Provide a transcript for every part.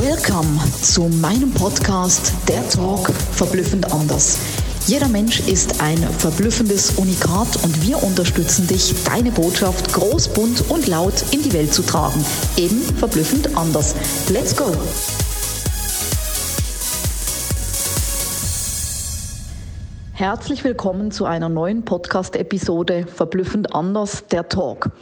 Welcome zu meinem Podcast Der Talk verblüffend anders. Jeder Mensch ist ein verblüffendes Unikat und wir unterstützen dich, deine Botschaft groß, bunt und laut in die Welt zu tragen. Eben verblüffend anders. Let's go! Herzlich willkommen zu einer neuen Podcast-Episode Verblüffend anders, der Talk.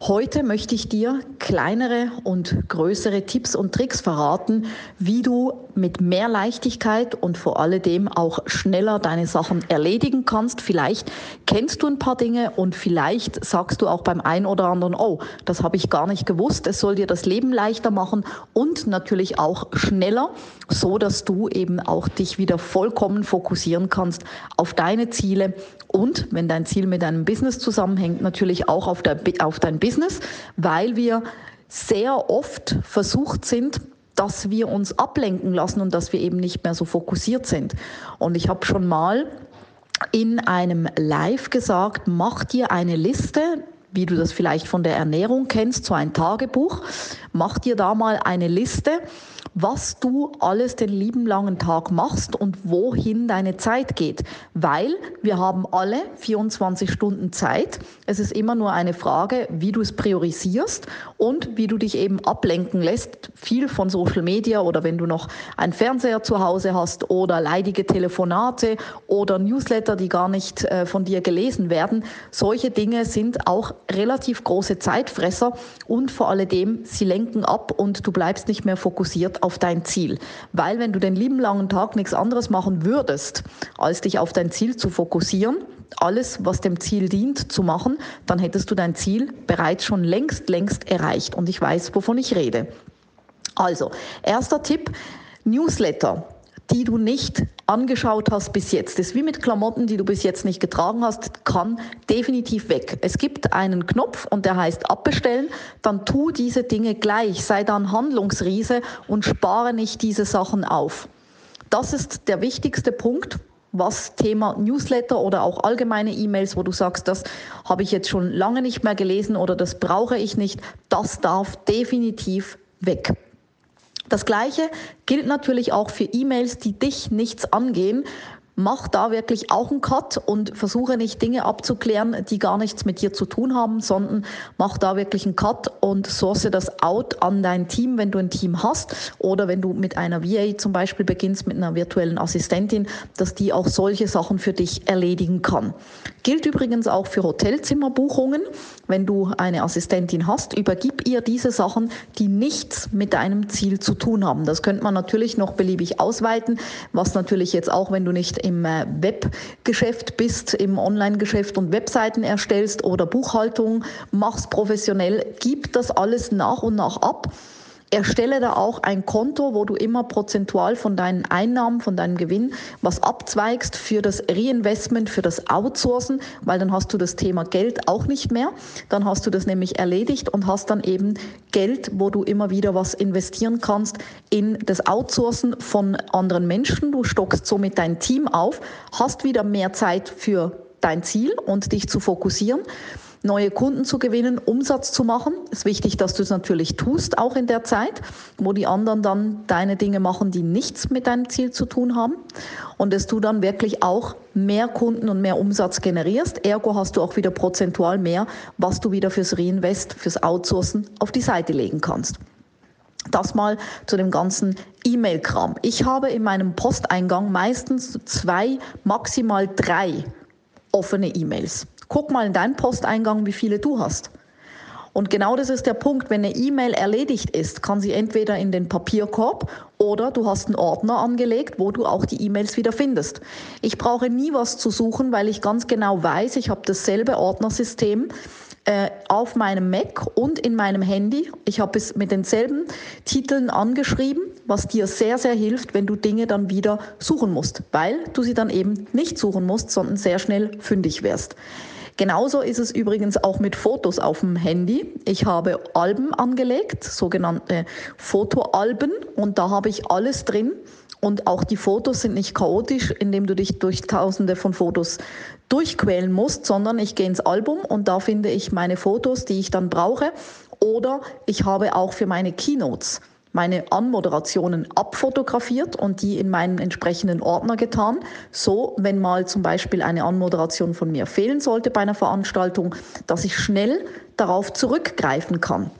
Heute möchte ich dir kleinere und größere Tipps und Tricks verraten, wie du mit mehr Leichtigkeit und vor allem auch schneller deine Sachen erledigen kannst. Vielleicht kennst du ein paar Dinge und vielleicht sagst du auch beim einen oder anderen, oh, das habe ich gar nicht gewusst. Es soll dir das Leben leichter machen und natürlich auch schneller, so dass du eben auch dich wieder vollkommen fokussieren kannst auf deine Ziele und wenn dein Ziel mit deinem Business zusammenhängt, natürlich auch auf, der, auf dein Business, weil wir sehr oft versucht sind, dass wir uns ablenken lassen und dass wir eben nicht mehr so fokussiert sind. Und ich habe schon mal in einem Live gesagt, mach dir eine Liste, wie du das vielleicht von der Ernährung kennst, so ein Tagebuch. Mach dir da mal eine Liste was du alles den lieben langen Tag machst und wohin deine Zeit geht. Weil wir haben alle 24 Stunden Zeit. Es ist immer nur eine Frage, wie du es priorisierst und wie du dich eben ablenken lässt. Viel von Social Media oder wenn du noch einen Fernseher zu Hause hast oder leidige Telefonate oder Newsletter, die gar nicht äh, von dir gelesen werden. Solche Dinge sind auch relativ große Zeitfresser und vor alledem, sie lenken ab und du bleibst nicht mehr fokussiert auf dein Ziel. Weil wenn du den lieben langen Tag nichts anderes machen würdest, als dich auf dein Ziel zu fokussieren, alles, was dem Ziel dient, zu machen, dann hättest du dein Ziel bereits schon längst, längst erreicht. Und ich weiß, wovon ich rede. Also, erster Tipp, Newsletter die du nicht angeschaut hast bis jetzt. Das ist wie mit Klamotten, die du bis jetzt nicht getragen hast, kann definitiv weg. Es gibt einen Knopf und der heißt abbestellen. Dann tu diese Dinge gleich. Sei dann Handlungsriese und spare nicht diese Sachen auf. Das ist der wichtigste Punkt was Thema Newsletter oder auch allgemeine E-Mails, wo du sagst, das habe ich jetzt schon lange nicht mehr gelesen oder das brauche ich nicht, das darf definitiv weg. Das Gleiche gilt natürlich auch für E-Mails, die dich nichts angehen mach da wirklich auch einen Cut und versuche nicht Dinge abzuklären, die gar nichts mit dir zu tun haben, sondern mach da wirklich einen Cut und source das out an dein Team, wenn du ein Team hast oder wenn du mit einer VA zum Beispiel beginnst, mit einer virtuellen Assistentin, dass die auch solche Sachen für dich erledigen kann. Gilt übrigens auch für Hotelzimmerbuchungen. Wenn du eine Assistentin hast, übergib ihr diese Sachen, die nichts mit deinem Ziel zu tun haben. Das könnte man natürlich noch beliebig ausweiten, was natürlich jetzt auch, wenn du nicht im äh, Webgeschäft bist, im Online-Geschäft und Webseiten erstellst oder Buchhaltung machst professionell, gib das alles nach und nach ab erstelle da auch ein Konto, wo du immer prozentual von deinen Einnahmen, von deinem Gewinn was abzweigst für das Reinvestment, für das Outsourcen, weil dann hast du das Thema Geld auch nicht mehr. Dann hast du das nämlich erledigt und hast dann eben Geld, wo du immer wieder was investieren kannst in das Outsourcen von anderen Menschen. Du stockst somit dein Team auf, hast wieder mehr Zeit für dein Ziel und dich zu fokussieren neue Kunden zu gewinnen, Umsatz zu machen. Ist wichtig, dass du es natürlich tust, auch in der Zeit, wo die anderen dann deine Dinge machen, die nichts mit deinem Ziel zu tun haben. Und dass du dann wirklich auch mehr Kunden und mehr Umsatz generierst. Ergo hast du auch wieder prozentual mehr, was du wieder fürs Reinvest, fürs Outsourcen auf die Seite legen kannst. Das mal zu dem ganzen E-Mail-Kram. Ich habe in meinem Posteingang meistens zwei, maximal drei offene E-Mails. Guck mal in deinen Posteingang, wie viele du hast. Und genau das ist der Punkt. Wenn eine E-Mail erledigt ist, kann sie entweder in den Papierkorb oder du hast einen Ordner angelegt, wo du auch die E-Mails wieder findest. Ich brauche nie was zu suchen, weil ich ganz genau weiß, ich habe dasselbe Ordnersystem äh, auf meinem Mac und in meinem Handy. Ich habe es mit denselben Titeln angeschrieben, was dir sehr, sehr hilft, wenn du Dinge dann wieder suchen musst, weil du sie dann eben nicht suchen musst, sondern sehr schnell fündig wirst. Genauso ist es übrigens auch mit Fotos auf dem Handy. Ich habe Alben angelegt, sogenannte Fotoalben, und da habe ich alles drin. Und auch die Fotos sind nicht chaotisch, indem du dich durch tausende von Fotos durchquälen musst, sondern ich gehe ins Album und da finde ich meine Fotos, die ich dann brauche. Oder ich habe auch für meine Keynotes meine Anmoderationen abfotografiert und die in meinen entsprechenden Ordner getan. So, wenn mal zum Beispiel eine Anmoderation von mir fehlen sollte bei einer Veranstaltung, dass ich schnell darauf zurückgreifen kann.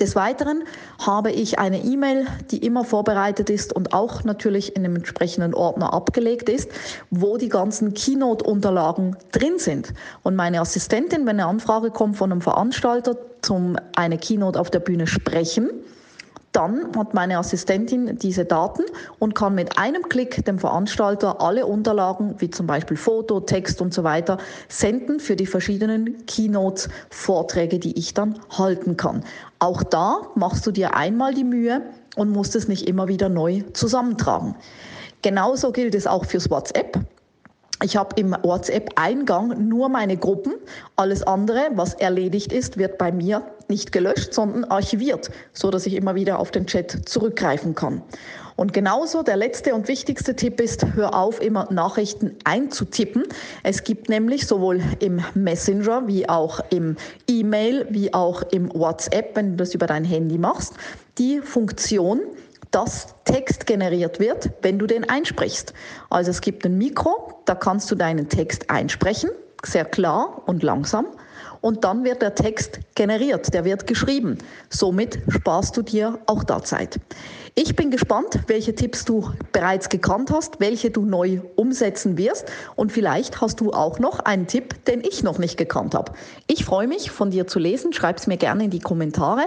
Des Weiteren habe ich eine E-Mail, die immer vorbereitet ist und auch natürlich in einem entsprechenden Ordner abgelegt ist, wo die ganzen Keynote-Unterlagen drin sind. Und meine Assistentin, wenn eine Anfrage kommt von einem Veranstalter zum eine Keynote auf der Bühne sprechen, dann hat meine Assistentin diese Daten und kann mit einem Klick dem Veranstalter alle Unterlagen, wie zum Beispiel Foto, Text und so weiter, senden für die verschiedenen Keynotes, Vorträge, die ich dann halten kann. Auch da machst du dir einmal die Mühe und musst es nicht immer wieder neu zusammentragen. Genauso gilt es auch fürs WhatsApp. Ich habe im WhatsApp-Eingang nur meine Gruppen. Alles andere, was erledigt ist, wird bei mir nicht gelöscht, sondern archiviert, so dass ich immer wieder auf den Chat zurückgreifen kann. Und genauso der letzte und wichtigste Tipp ist, hör auf, immer Nachrichten einzutippen. Es gibt nämlich sowohl im Messenger wie auch im E-Mail wie auch im WhatsApp, wenn du das über dein Handy machst, die Funktion, dass Text generiert wird, wenn du den einsprichst. Also es gibt ein Mikro, da kannst du deinen Text einsprechen, sehr klar und langsam. Und dann wird der Text generiert, der wird geschrieben. Somit sparst du dir auch da Zeit. Ich bin gespannt, welche Tipps du bereits gekannt hast, welche du neu umsetzen wirst. Und vielleicht hast du auch noch einen Tipp, den ich noch nicht gekannt habe. Ich freue mich, von dir zu lesen. Schreib es mir gerne in die Kommentare